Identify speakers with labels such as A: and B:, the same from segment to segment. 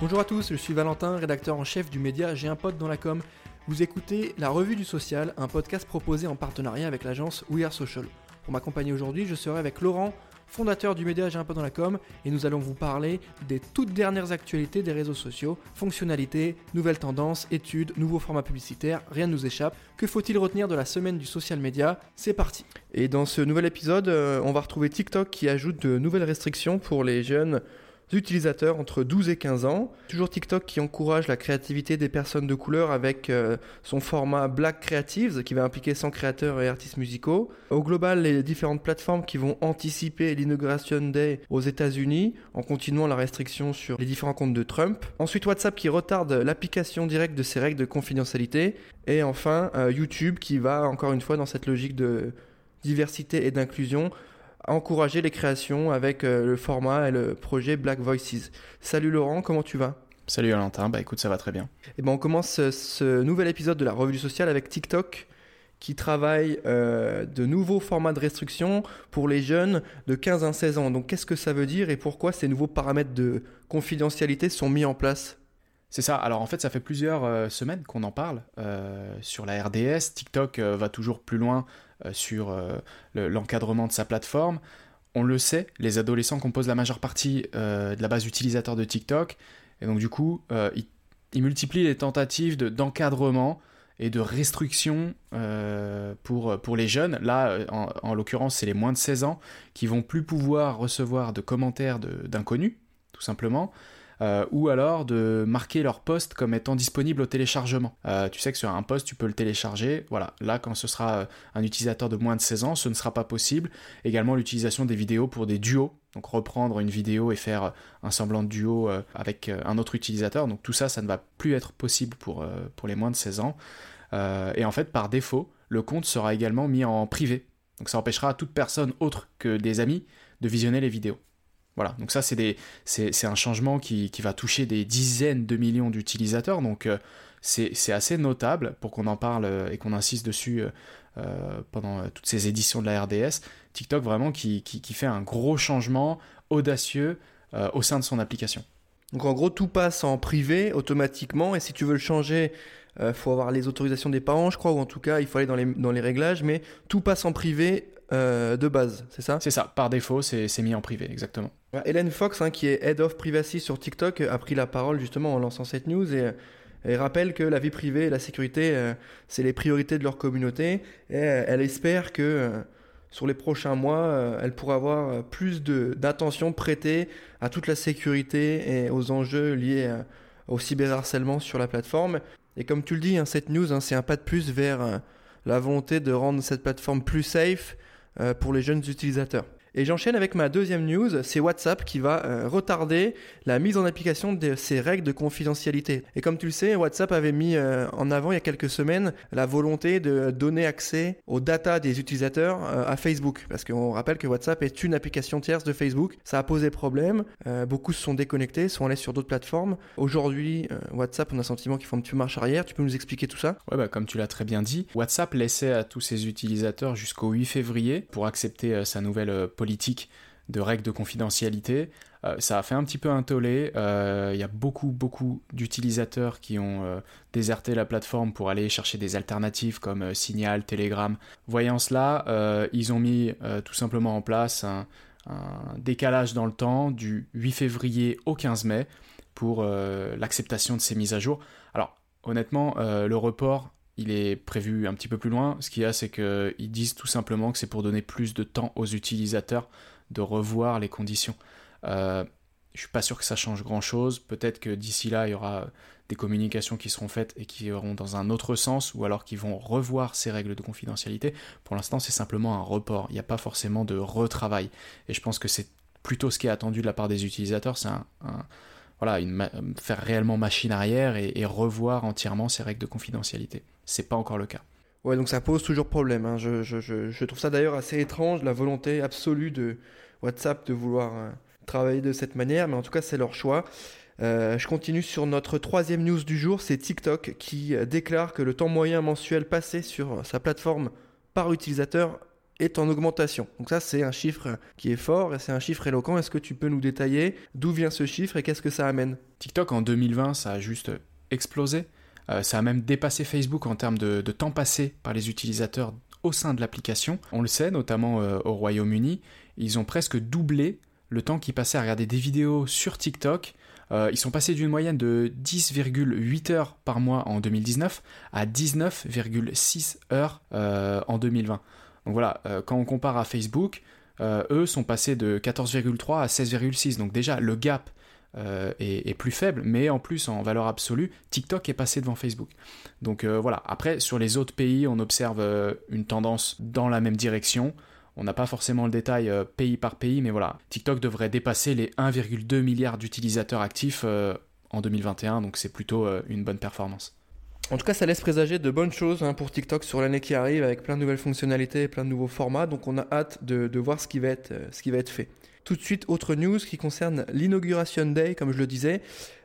A: Bonjour à tous, je suis Valentin, rédacteur en chef du média J'ai un pote dans la com. Vous écoutez La Revue du Social, un podcast proposé en partenariat avec l'agence We Are Social. Pour m'accompagner aujourd'hui, je serai avec Laurent, fondateur du média J'ai un pote dans la com, et nous allons vous parler des toutes dernières actualités des réseaux sociaux, fonctionnalités, nouvelles tendances, études, nouveaux formats publicitaires, rien ne nous échappe. Que faut-il retenir de la semaine du social media C'est parti Et dans ce nouvel épisode, euh, on va retrouver TikTok qui ajoute de nouvelles restrictions pour les jeunes utilisateurs entre 12 et 15 ans. Toujours TikTok qui encourage la créativité des personnes de couleur avec euh, son format Black Creatives qui va impliquer 100 créateurs et artistes musicaux. Au global, les différentes plateformes qui vont anticiper l'Inauguration Day aux États-Unis en continuant la restriction sur les différents comptes de Trump. Ensuite, WhatsApp qui retarde l'application directe de ses règles de confidentialité. Et enfin, euh, YouTube qui va encore une fois dans cette logique de diversité et d'inclusion encourager les créations avec euh, le format et le projet Black Voices. Salut Laurent, comment tu vas?
B: Salut Valentin, bah écoute, ça va très bien.
A: Et eh ben on commence ce, nouvel épisode de la revue du social avec TikTok qui travaille euh, de nouveaux formats de restriction pour les jeunes de 15 à 16 ans. Donc qu'est-ce que ça veut dire et pourquoi ces nouveaux paramètres de confidentialité sont mis en place?
B: C'est ça. Alors en fait, ça fait plusieurs euh, semaines qu'on en parle sur la RDS. TikTok va toujours plus loin euh, sur euh, l'encadrement de sa plateforme. On le sait, les adolescents composent la majeure partie euh, de la base utilisateur de TikTok, et donc du coup, ils, multiplient les tentatives d'encadrement et de restriction pour, pour les jeunes. Là, en, en l'occurrence, c'est les moins de 16 ans qui vont plus pouvoir recevoir de commentaires d'inconnus, tout simplement. Euh, ou alors de marquer leur poste comme étant disponible au téléchargement. Euh, tu sais que sur un poste, tu peux le télécharger. Voilà, là, quand ce sera euh, un utilisateur de moins de 16 ans, ce ne sera pas possible. Également l'utilisation des vidéos pour des duos. Donc reprendre une vidéo et faire un semblant de duo avec un autre utilisateur. Donc tout ça, ça ne va plus être possible pour, pour les moins de 16 ans. et en fait, par défaut, le compte sera également mis en privé. Donc ça empêchera toute personne autre que des amis de visionner les vidéos. Voilà, donc ça c'est, c'est, un changement qui, va toucher des dizaines de millions d'utilisateurs, donc euh, c'est, assez notable pour qu'on en parle euh, et qu'on insiste dessus euh, pendant toutes ces éditions de la RDS. TikTok vraiment qui, fait un gros changement audacieux au sein de son application.
A: Donc en gros tout passe en privé automatiquement et si tu veux le changer, il faut avoir les autorisations des parents je crois, ou en tout cas il faut aller dans les, dans les réglages, mais tout passe en privé euh, de base, c'est ça?
B: C'est ça, par défaut, c'est mis en privé, exactement.
A: Hélène Fox, hein, qui est Head of Privacy sur TikTok, a pris la parole justement en lançant cette news et, rappelle que la vie privée et la sécurité, euh, c'est les priorités de leur communauté. Et euh, elle espère que sur les prochains mois, elle pourra avoir plus d'attention prêtée à toute la sécurité et aux enjeux liés au cyberharcèlement sur la plateforme. Et comme tu le dis, hein, cette news, hein, c'est un pas de plus vers la volonté de rendre cette plateforme plus safe euh, pour les jeunes utilisateurs. Et j'enchaîne avec ma deuxième news, c'est WhatsApp qui va euh, retarder la mise en application de ces règles de confidentialité. Et comme tu le sais, WhatsApp avait mis euh, en avant il y a quelques semaines la volonté de donner accès aux data des utilisateurs euh, à Facebook. Parce qu'on rappelle que WhatsApp est une application tierce de Facebook. Ça a posé problème. beaucoup se sont déconnectés, sont allés sur d'autres plateformes. Aujourd'hui, WhatsApp, on a le sentiment qu'ils font un petit marche arrière. Tu peux nous expliquer tout ça?
B: Ouais, bah, comme tu l'as très bien dit, WhatsApp laissait à tous ses utilisateurs jusqu'au 8 février pour accepter sa nouvelle politique de règles de confidentialité. Euh, ça a fait un petit peu un tollé. Euh, il y a beaucoup, beaucoup d'utilisateurs qui ont euh, déserté la plateforme pour aller chercher des alternatives comme Signal, Telegram. Voyant cela, ils ont mis tout simplement en place un, décalage dans le temps du 8 février au 15 mai pour l'acceptation de ces mises à jour. Alors, honnêtement, le report il est prévu un petit peu plus loin. Ce qu'il y a, c'est qu'ils disent tout simplement que c'est pour donner plus de temps aux utilisateurs de revoir les conditions. Euh, je suis pas sûr que ça change grand chose. Peut-être que d'ici là, il y aura des communications qui seront faites et qui iront dans un autre sens, ou alors qu'ils vont revoir ces règles de confidentialité. Pour l'instant, c'est simplement un report. Il n'y a pas forcément de retravail. Et je pense que c'est plutôt ce qui est attendu de la part des utilisateurs. C'est un voilà, faire réellement machine arrière et, revoir entièrement ces règles de confidentialité. C'est pas encore le cas.
A: Ouais, donc ça pose toujours problème. Hein. Je, je, je, trouve ça d'ailleurs assez étrange, la volonté absolue de WhatsApp de vouloir euh, travailler de cette manière, mais en tout cas c'est leur choix. Euh, je continue sur notre troisième news du jour, c'est TikTok qui euh, déclare que le temps moyen mensuel passé sur sa plateforme par utilisateur est en augmentation. Donc ça, c'est un chiffre qui est fort et c'est un chiffre éloquent. Est-ce que tu peux nous détailler d'où vient ce chiffre et qu'est-ce que ça amène?
B: TikTok en 2020, ça a juste explosé. Euh, ça a même dépassé Facebook en termes de, temps passé par les utilisateurs au sein de l'application. On le sait, notamment euh, au Royaume-Uni, ils ont presque doublé le temps qu'ils passaient à regarder des vidéos sur TikTok. Euh, ils sont passés d'une moyenne de 10,8 heures par mois en 2019 à 19,6 heures en 2020. Donc voilà, quand on compare à Facebook, eux sont passés de 14,3 à 16,6. Donc déjà, le gap euh, est, plus faible, mais en plus en valeur absolue, TikTok est passé devant Facebook. Donc euh, voilà, après sur les autres pays, on observe euh, une tendance dans la même direction. On n'a pas forcément le détail pays par pays, mais voilà, TikTok devrait dépasser les 1,2 milliard d'utilisateurs actifs en 2021, donc c'est plutôt une bonne performance.
A: En tout cas, ça laisse présager de bonnes choses hein, pour TikTok sur l'année qui arrive, avec plein de nouvelles fonctionnalités, plein de nouveaux formats. Donc, on a hâte de, voir ce qui va être, ce qui va être fait. Tout de suite, autre news qui concerne l'inauguration day, comme je le disais,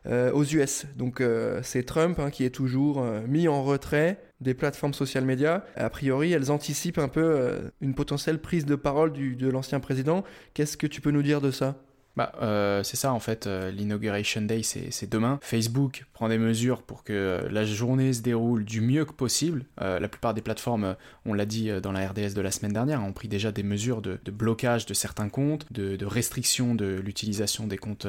A: euh, aux US. Donc euh, c'est Trump hein, qui est toujours euh, mis en retrait des plateformes social médias. A priori, elles anticipent un peu une potentielle prise de parole de l'ancien président. Qu'est-ce que tu peux nous dire de ça?
B: Bah, euh, c'est ça en fait, euh, l'inauguration day c'est demain. Facebook prend des mesures pour que euh, la journée se déroule du mieux que possible. la plupart des plateformes, on l'a dit dans la RDS de la semaine dernière, ont pris déjà des mesures de, blocage de certains comptes, de, de restriction de l'utilisation des comptes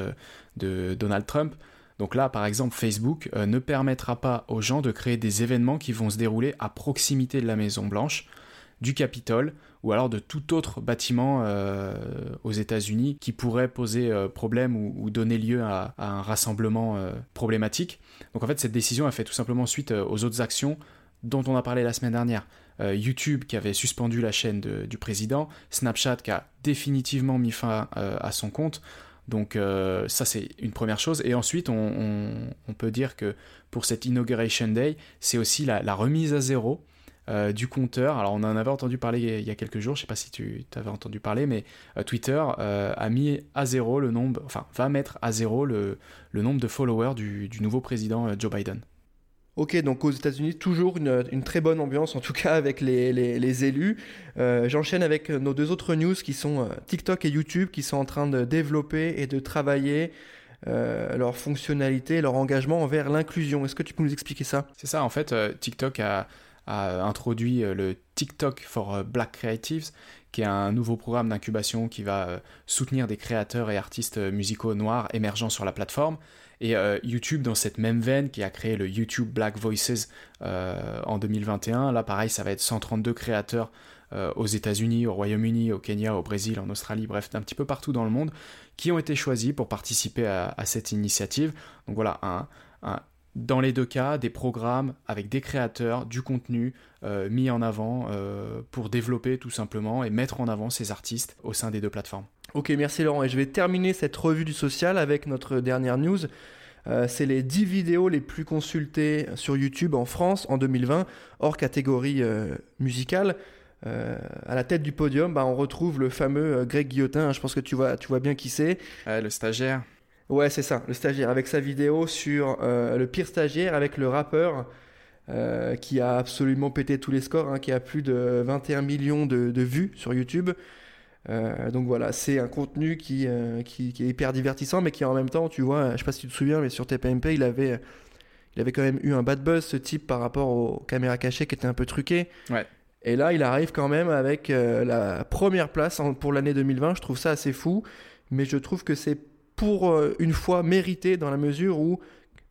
B: de Donald Trump. Donc là, par exemple, Facebook ne permettra pas aux gens de créer des événements qui vont se dérouler à proximité de la Maison Blanche du Capitole ou alors de tout autre bâtiment euh, aux États-Unis qui pourrait poser euh, problème ou, donner lieu à, un rassemblement euh, problématique. Donc en fait, cette décision a fait tout simplement suite aux autres actions dont on a parlé la semaine dernière. YouTube qui avait suspendu la chaîne du président, Snapchat qui a définitivement mis fin à son compte. Donc ça c'est une première chose. Et ensuite on, peut dire que pour cette Inauguration Day, c'est aussi la, remise à zéro euh, du compteur. Alors on en avait entendu parler il y a quelques jours, je ne sais pas si tu avais entendu parler, mais euh, Twitter euh, a mis à zéro le nombre, enfin va mettre à zéro le, nombre de followers du, nouveau président Joe Biden.
A: Ok, donc aux États-Unis, toujours une, très bonne ambiance, en tout cas avec les, élus. J'enchaîne avec nos deux autres news qui sont TikTok et YouTube, qui sont en train de développer et de travailler leur fonctionnalité, leur engagement envers l'inclusion. Est-ce que tu peux nous expliquer ça?
B: C'est ça, en fait, TikTok a, a introduit euh, le TikTok for euh, Black Creatives, qui est un nouveau programme d'incubation qui va euh, soutenir des créateurs et artistes musicaux noirs émergents sur la plateforme. Et YouTube, dans cette même veine, qui a créé le YouTube Black Voices en 2021, là pareil, ça va être 132 créateurs aux États-Unis, au Royaume-Uni, au Kenya, au Brésil, en Australie, bref, un petit peu partout dans le monde, qui ont été choisis pour participer à, cette initiative. Donc voilà, un dans les deux cas, des programmes avec des créateurs, du contenu euh, mis en avant euh, pour développer tout simplement et mettre en avant ces artistes au sein des deux plateformes.
A: Ok, merci Laurent. Et je vais terminer cette revue du social avec notre dernière news. Euh, c'est les 10 vidéos les plus consultées sur YouTube en France en 2020, hors catégorie musicale. à la tête du podium, bah, on retrouve le fameux Greg Guillotin. Je pense que tu vois, tu vois bien qui c'est.
B: le stagiaire.
A: Ouais, c'est ça, le stagiaire, avec sa vidéo sur euh, le pire stagiaire, avec le rappeur euh, qui a absolument pété tous les scores, hein, qui a plus de 21 millions de, vues sur YouTube. Euh, donc voilà, c'est un contenu qui, qui, est hyper divertissant, mais qui en même temps, tu vois, je sais pas si tu te souviens, mais sur TPMP, il avait, il avait quand même eu un bad buzz, ce type, par rapport aux caméras cachées qui étaient un peu truquées.
B: Ouais.
A: Et là, il arrive quand même avec la première place pour l'année 2020. Je trouve ça assez fou, mais je trouve que c'est pour euh, une fois mérité dans la mesure où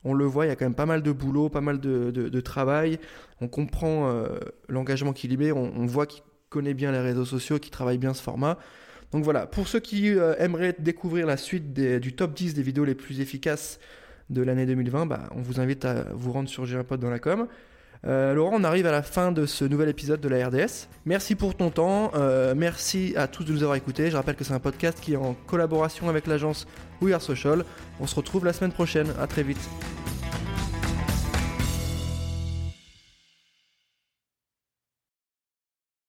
A: on le voit, il y a quand même pas mal de boulot, pas mal de, travail. On comprend euh, l'engagement qu'il y met, on, voit qu'il connaît bien les réseaux sociaux, qu'il travaille bien ce format. Donc voilà, pour ceux qui euh, aimeraient découvrir la suite du top 10 des vidéos les plus efficaces de l'année 2020, bah, on vous invite à vous rendre sur J'ai dans la com. Euh, Laurent, on arrive à la fin de ce nouvel épisode de la RDS. Merci pour ton temps, euh, merci à tous de nous avoir écoutés. Je rappelle que c'est un podcast qui est en collaboration avec l'agence We Are Social. On se retrouve la semaine prochaine, à très vite.